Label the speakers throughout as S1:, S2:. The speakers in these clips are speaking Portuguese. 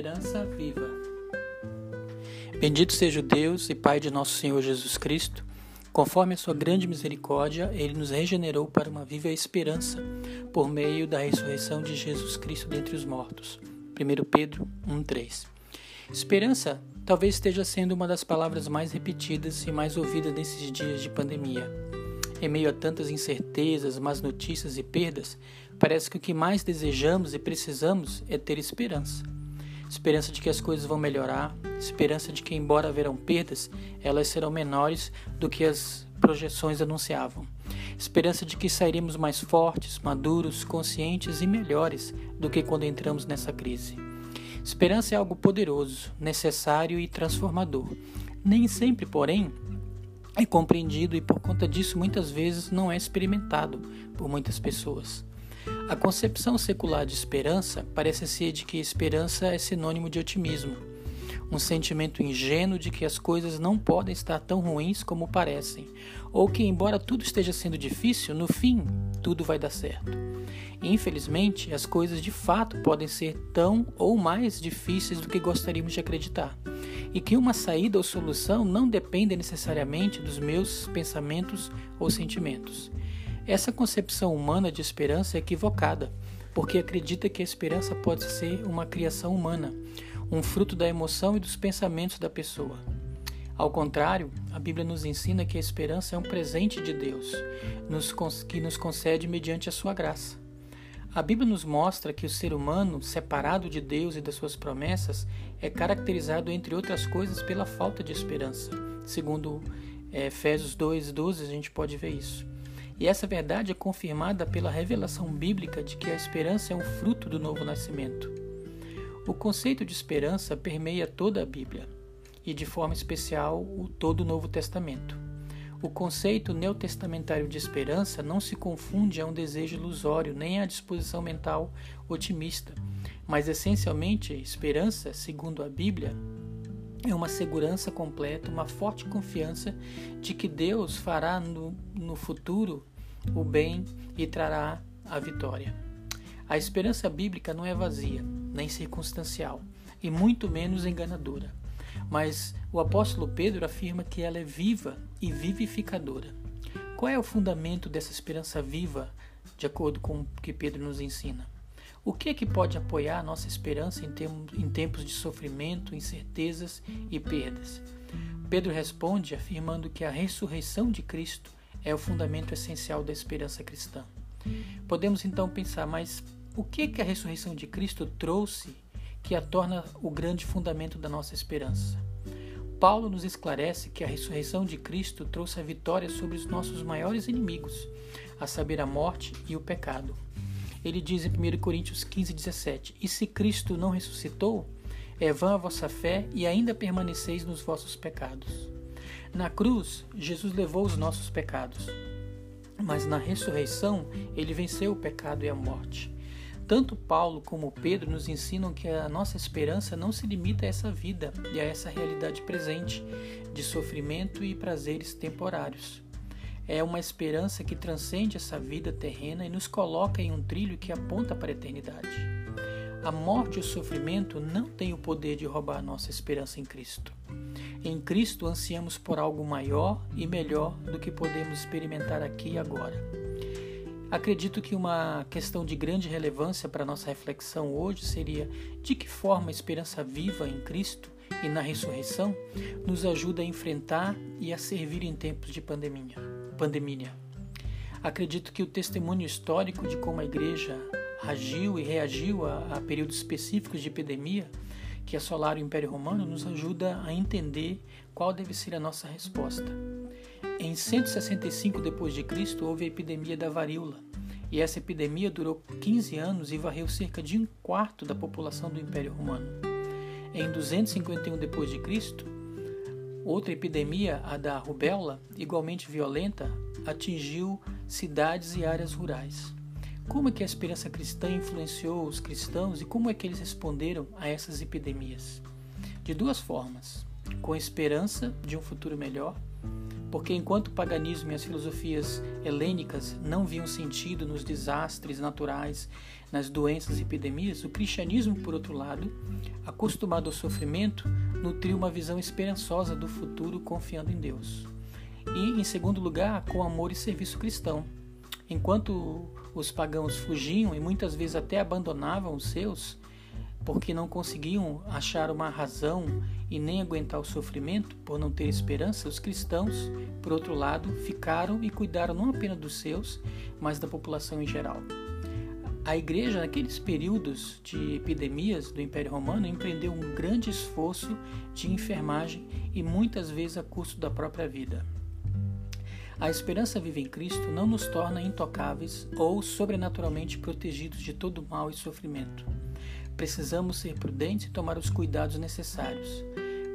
S1: Esperança viva. Bendito seja o Deus e Pai de nosso Senhor Jesus Cristo. Conforme a sua grande misericórdia, ele nos regenerou para uma viva esperança por meio da ressurreição de Jesus Cristo dentre os mortos. 1 Pedro 1:3. Esperança talvez esteja sendo uma das palavras mais repetidas e mais ouvidas nesses dias de pandemia. Em meio a tantas incertezas, más notícias e perdas, parece que o que mais desejamos e precisamos é ter esperança. Esperança de que as coisas vão melhorar, esperança de que, embora haverão perdas, elas serão menores do que as projeções anunciavam. Esperança de que sairemos mais fortes, maduros, conscientes e melhores do que quando entramos nessa crise. Esperança é algo poderoso, necessário e transformador. Nem sempre, porém, é compreendido e por conta disso muitas vezes não é experimentado por muitas pessoas. A concepção secular de esperança parece ser de que esperança é sinônimo de otimismo, um sentimento ingênuo de que as coisas não podem estar tão ruins como parecem, ou que, embora tudo esteja sendo difícil, no fim tudo vai dar certo. Infelizmente, as coisas de fato podem ser tão ou mais difíceis do que gostaríamos de acreditar e que uma saída ou solução não depende necessariamente dos meus pensamentos ou sentimentos. Essa concepção humana de esperança é equivocada, porque acredita que a esperança pode ser uma criação humana, um fruto da emoção e dos pensamentos da pessoa. Ao contrário, a Bíblia nos ensina que a esperança é um presente de Deus, que nos concede mediante a sua graça. A Bíblia nos mostra que o ser humano, separado de Deus e das suas promessas, é caracterizado, entre outras coisas, pela falta de esperança. Segundo é, Efésios 2, 12, a gente pode ver isso. E essa verdade é confirmada pela revelação bíblica de que a esperança é um fruto do novo nascimento. O conceito de esperança permeia toda a Bíblia, e de forma especial o todo o Novo Testamento. O conceito neotestamentário de esperança não se confunde a um desejo ilusório nem a disposição mental otimista, mas essencialmente esperança, segundo a Bíblia, é uma segurança completa, uma forte confiança de que Deus fará no, no futuro o bem e trará a vitória. A esperança bíblica não é vazia, nem circunstancial, e muito menos enganadora. Mas o apóstolo Pedro afirma que ela é viva e vivificadora. Qual é o fundamento dessa esperança viva, de acordo com o que Pedro nos ensina? O que é que pode apoiar a nossa esperança em, tempos de sofrimento, incertezas e perdas? Pedro responde afirmando que a ressurreição de Cristo é o fundamento essencial da esperança cristã. Podemos então pensar, mas o que é que a ressurreição de Cristo trouxe que a torna o grande fundamento da nossa esperança. Paulo nos esclarece que a ressurreição de Cristo trouxe a vitória sobre os nossos maiores inimigos, a saber, a morte e o pecado. Ele diz em 1 Coríntios 15, 17: E se Cristo não ressuscitou, é vã a vossa fé e ainda permaneceis nos vossos pecados. Na cruz, Jesus levou os nossos pecados, mas na ressurreição, ele venceu o pecado e a morte. Tanto Paulo como Pedro nos ensinam que a nossa esperança não se limita a essa vida e a essa realidade presente de sofrimento e prazeres temporários. É uma esperança que transcende essa vida terrena e nos coloca em um trilho que aponta para a eternidade. A morte e o sofrimento não têm o poder de roubar nossa esperança em Cristo. Em Cristo ansiamos por algo maior e melhor do que podemos experimentar aqui e agora. Acredito que uma questão de grande relevância para nossa reflexão hoje seria de que forma a esperança viva em Cristo e na ressurreição nos ajuda a enfrentar e a servir em tempos de pandemia. Pandemia. Acredito que o testemunho histórico de como a igreja agiu e reagiu a, a períodos específicos de epidemia que assolaram o Império Romano nos ajuda a entender qual deve ser a nossa resposta. Em 165 d.C. houve a epidemia da varíola, e essa epidemia durou 15 anos e varreu cerca de um quarto da população do Império Romano. Em 251 d.C., outra epidemia, a da rubéola, igualmente violenta, atingiu cidades e áreas rurais. Como é que a esperança cristã influenciou os cristãos e como é que eles responderam a essas epidemias? De duas formas: com esperança de um futuro melhor Porque enquanto o paganismo e as filosofias helênicas não viam sentido nos desastres naturais, nas doenças e epidemias, o cristianismo, por outro lado, acostumado ao sofrimento, nutriu uma visão esperançosa do futuro confiando em Deus. E, em segundo lugar, com amor e serviço cristão. Enquanto os pagãos fugiam e muitas vezes até abandonavam os seus, porque não conseguiam achar uma razão e nem aguentar o sofrimento por não ter esperança, os cristãos, por outro lado, ficaram e cuidaram não apenas dos seus, mas da população em geral. A igreja, naqueles períodos de epidemias do Império Romano, empreendeu um grande esforço de enfermagem e muitas vezes a custo da própria vida. A esperança viva em Cristo não nos torna intocáveis ou sobrenaturalmente protegidos de todo mal e sofrimento. Precisamos ser prudentes e tomar os cuidados necessários.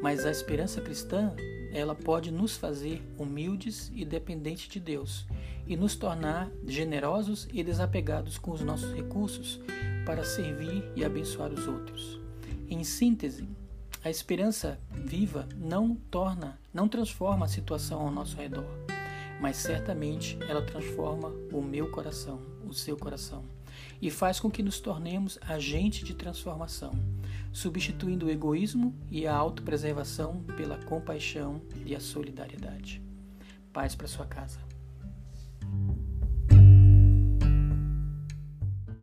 S1: Mas a esperança cristã, ela pode nos fazer humildes e dependentes de Deus e nos tornar generosos e desapegados com os nossos recursos para servir e abençoar os outros. Em síntese, a esperança viva não torna, não transforma a situação ao nosso redor, mas certamente ela transforma o meu coração, o seu coração e faz com que nos tornemos agente de transformação, substituindo o egoísmo e a autopreservação pela compaixão e a solidariedade. Paz para sua casa.